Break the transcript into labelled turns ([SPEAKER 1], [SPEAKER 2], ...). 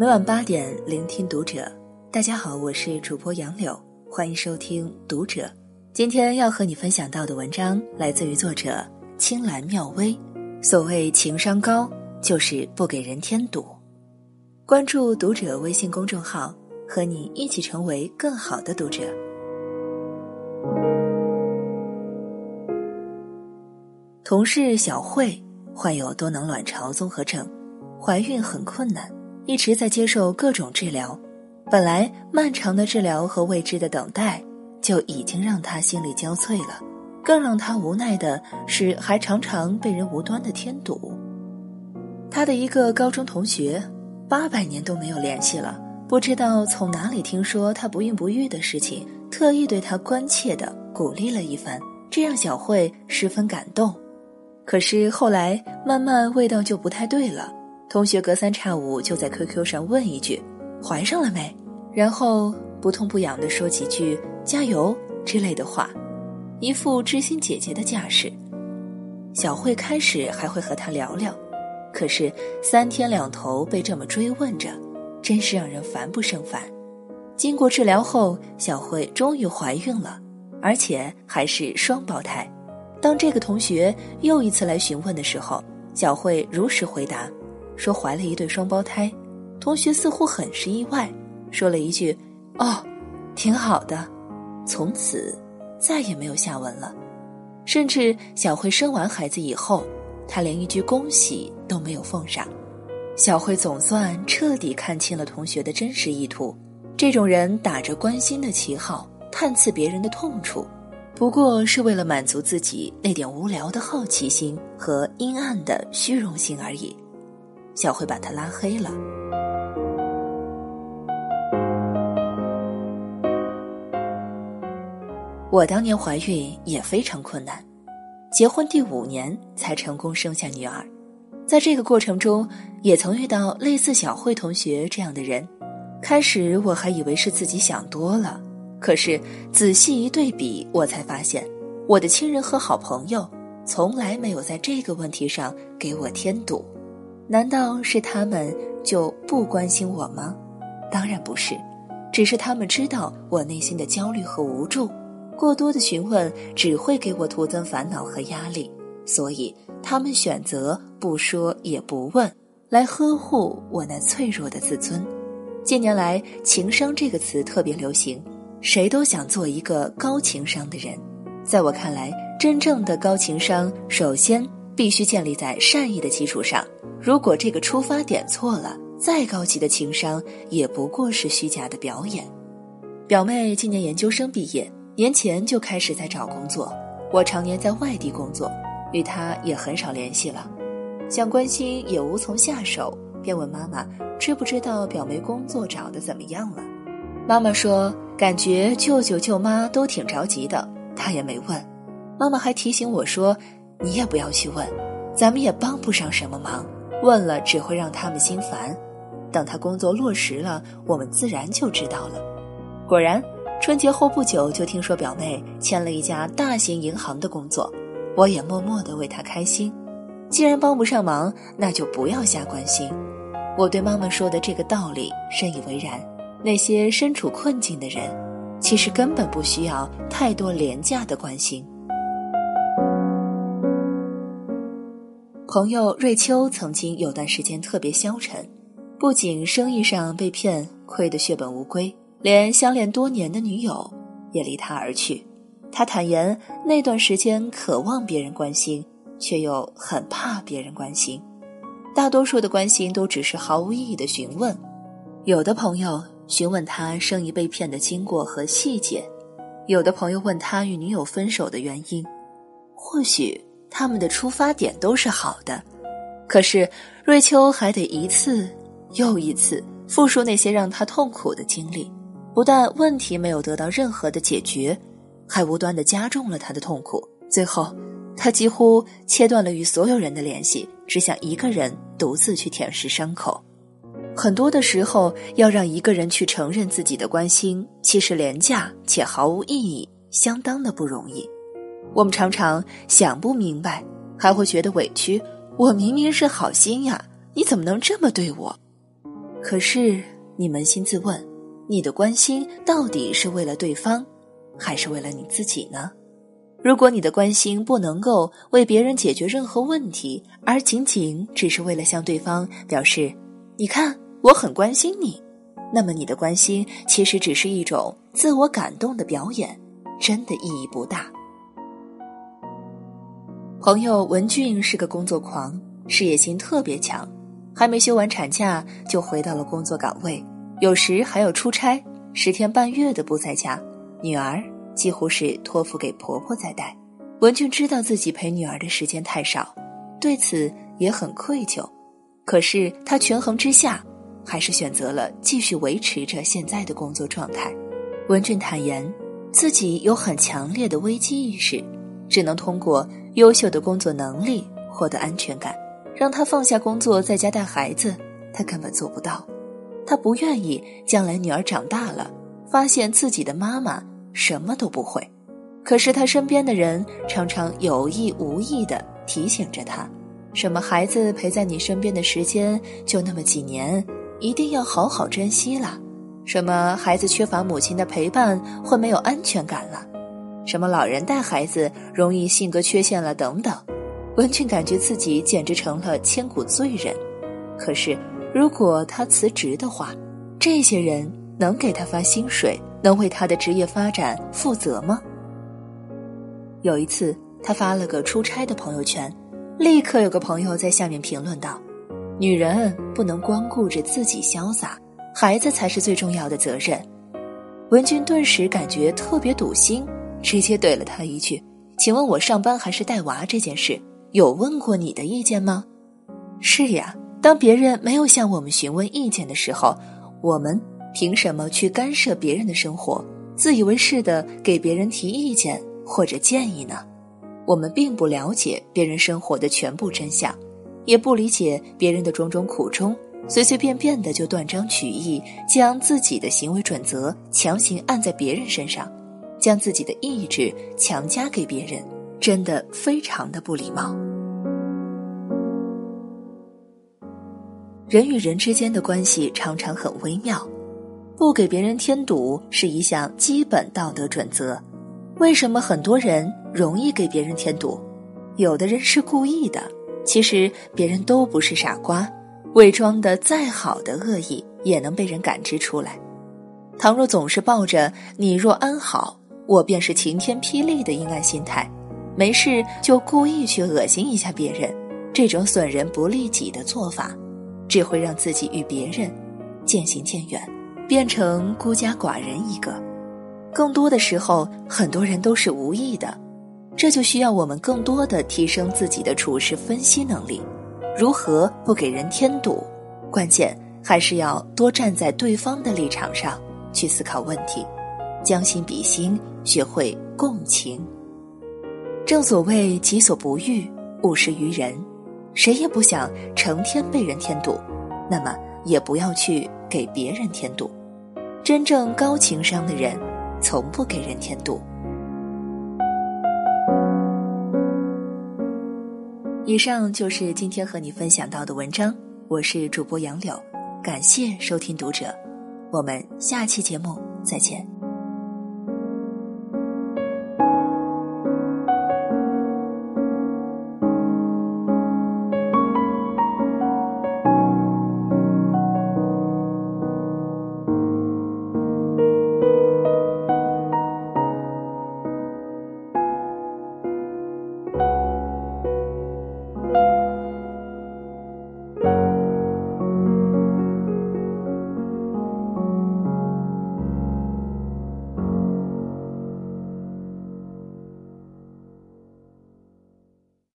[SPEAKER 1] 每晚八点，聆听读者。大家好，我是主播杨柳，欢迎收听读者。今天要和你分享到的文章来自于作者青兰妙微。所谓情商高，就是不给人添堵。关注读者微信公众号，和你一起成为更好的读者。同事小慧患有多囊卵巢综合症，怀孕很困难。一直在接受各种治疗，本来漫长的治疗和未知的等待就已经让他心力交瘁了，更让他无奈的是，还常常被人无端的添堵。他的一个高中同学，八百年都没有联系了，不知道从哪里听说他不孕不育的事情，特意对他关切的鼓励了一番，这让小慧十分感动。可是后来慢慢味道就不太对了。同学隔三差五就在 QQ 上问一句：“怀上了没？”然后不痛不痒的说几句“加油”之类的话，一副知心姐姐的架势。小慧开始还会和他聊聊，可是三天两头被这么追问着，真是让人烦不胜烦。经过治疗后，小慧终于怀孕了，而且还是双胞胎。当这个同学又一次来询问的时候，小慧如实回答。说怀了一对双胞胎，同学似乎很是意外，说了一句：“哦，挺好的。”从此再也没有下文了。甚至小慧生完孩子以后，他连一句恭喜都没有奉上。小慧总算彻底看清了同学的真实意图：这种人打着关心的旗号探刺别人的痛处，不过是为了满足自己那点无聊的好奇心和阴暗的虚荣心而已。小慧把他拉黑了。我当年怀孕也非常困难，结婚第五年才成功生下女儿。在这个过程中，也曾遇到类似小慧同学这样的人。开始我还以为是自己想多了，可是仔细一对比，我才发现，我的亲人和好朋友从来没有在这个问题上给我添堵。难道是他们就不关心我吗？当然不是，只是他们知道我内心的焦虑和无助，过多的询问只会给我徒增烦恼和压力，所以他们选择不说也不问，来呵护我那脆弱的自尊。近年来，情商这个词特别流行，谁都想做一个高情商的人。在我看来，真正的高情商，首先必须建立在善意的基础上。如果这个出发点错了，再高级的情商也不过是虚假的表演。表妹今年研究生毕业，年前就开始在找工作。我常年在外地工作，与她也很少联系了，想关心也无从下手，便问妈妈知不知道表妹工作找的怎么样了。妈妈说，感觉舅舅舅妈都挺着急的，她也没问。妈妈还提醒我说，你也不要去问，咱们也帮不上什么忙。问了只会让他们心烦，等他工作落实了，我们自然就知道了。果然，春节后不久就听说表妹签了一家大型银行的工作，我也默默的为她开心。既然帮不上忙，那就不要瞎关心。我对妈妈说的这个道理深以为然。那些身处困境的人，其实根本不需要太多廉价的关心。朋友瑞秋曾经有段时间特别消沉，不仅生意上被骗亏得血本无归，连相恋多年的女友也离他而去。他坦言那段时间渴望别人关心，却又很怕别人关心。大多数的关心都只是毫无意义的询问。有的朋友询问他生意被骗的经过和细节，有的朋友问他与女友分手的原因，或许。他们的出发点都是好的，可是瑞秋还得一次又一次复述那些让他痛苦的经历，不但问题没有得到任何的解决，还无端的加重了他的痛苦。最后，他几乎切断了与所有人的联系，只想一个人独自去舔舐伤口。很多的时候，要让一个人去承认自己的关心，其实廉价且毫无意义，相当的不容易。我们常常想不明白，还会觉得委屈。我明明是好心呀，你怎么能这么对我？可是你扪心自问，你的关心到底是为了对方，还是为了你自己呢？如果你的关心不能够为别人解决任何问题，而仅仅只是为了向对方表示“你看我很关心你”，那么你的关心其实只是一种自我感动的表演，真的意义不大。朋友文俊是个工作狂，事业心特别强，还没休完产假就回到了工作岗位，有时还要出差，十天半月的不在家，女儿。几乎是托付给婆婆在带，文俊知道自己陪女儿的时间太少，对此也很愧疚。可是他权衡之下，还是选择了继续维持着现在的工作状态。文俊坦言，自己有很强烈的危机意识，只能通过优秀的工作能力获得安全感。让他放下工作在家带孩子，他根本做不到。他不愿意将来女儿长大了，发现自己的妈妈。什么都不会，可是他身边的人常常有意无意的提醒着他：什么孩子陪在你身边的时间就那么几年，一定要好好珍惜了；什么孩子缺乏母亲的陪伴会没有安全感了；什么老人带孩子容易性格缺陷了等等。文俊感觉自己简直成了千古罪人。可是，如果他辞职的话，这些人能给他发薪水？能为他的职业发展负责吗？有一次，他发了个出差的朋友圈，立刻有个朋友在下面评论道：“女人不能光顾着自己潇洒，孩子才是最重要的责任。”文君顿时感觉特别堵心，直接怼了他一句：“请问我上班还是带娃这件事，有问过你的意见吗？”是呀，当别人没有向我们询问意见的时候，我们。凭什么去干涉别人的生活，自以为是的给别人提意见或者建议呢？我们并不了解别人生活的全部真相，也不理解别人的种种苦衷，随随便便的就断章取义，将自己的行为准则强行按在别人身上，将自己的意志强加给别人，真的非常的不礼貌。人与人之间的关系常常很微妙。不给别人添堵是一项基本道德准则。为什么很多人容易给别人添堵？有的人是故意的。其实别人都不是傻瓜，伪装的再好的恶意也能被人感知出来。倘若总是抱着“你若安好，我便是晴天霹雳”的阴暗心态，没事就故意去恶心一下别人，这种损人不利己的做法，只会让自己与别人渐行渐远。变成孤家寡人一个，更多的时候，很多人都是无意的，这就需要我们更多的提升自己的处事分析能力，如何不给人添堵？关键还是要多站在对方的立场上去思考问题，将心比心，学会共情。正所谓己所不欲，勿施于人，谁也不想成天被人添堵，那么也不要去给别人添堵。真正高情商的人，从不给人添堵。以上就是今天和你分享到的文章，我是主播杨柳，感谢收听读者，我们下期节目再见。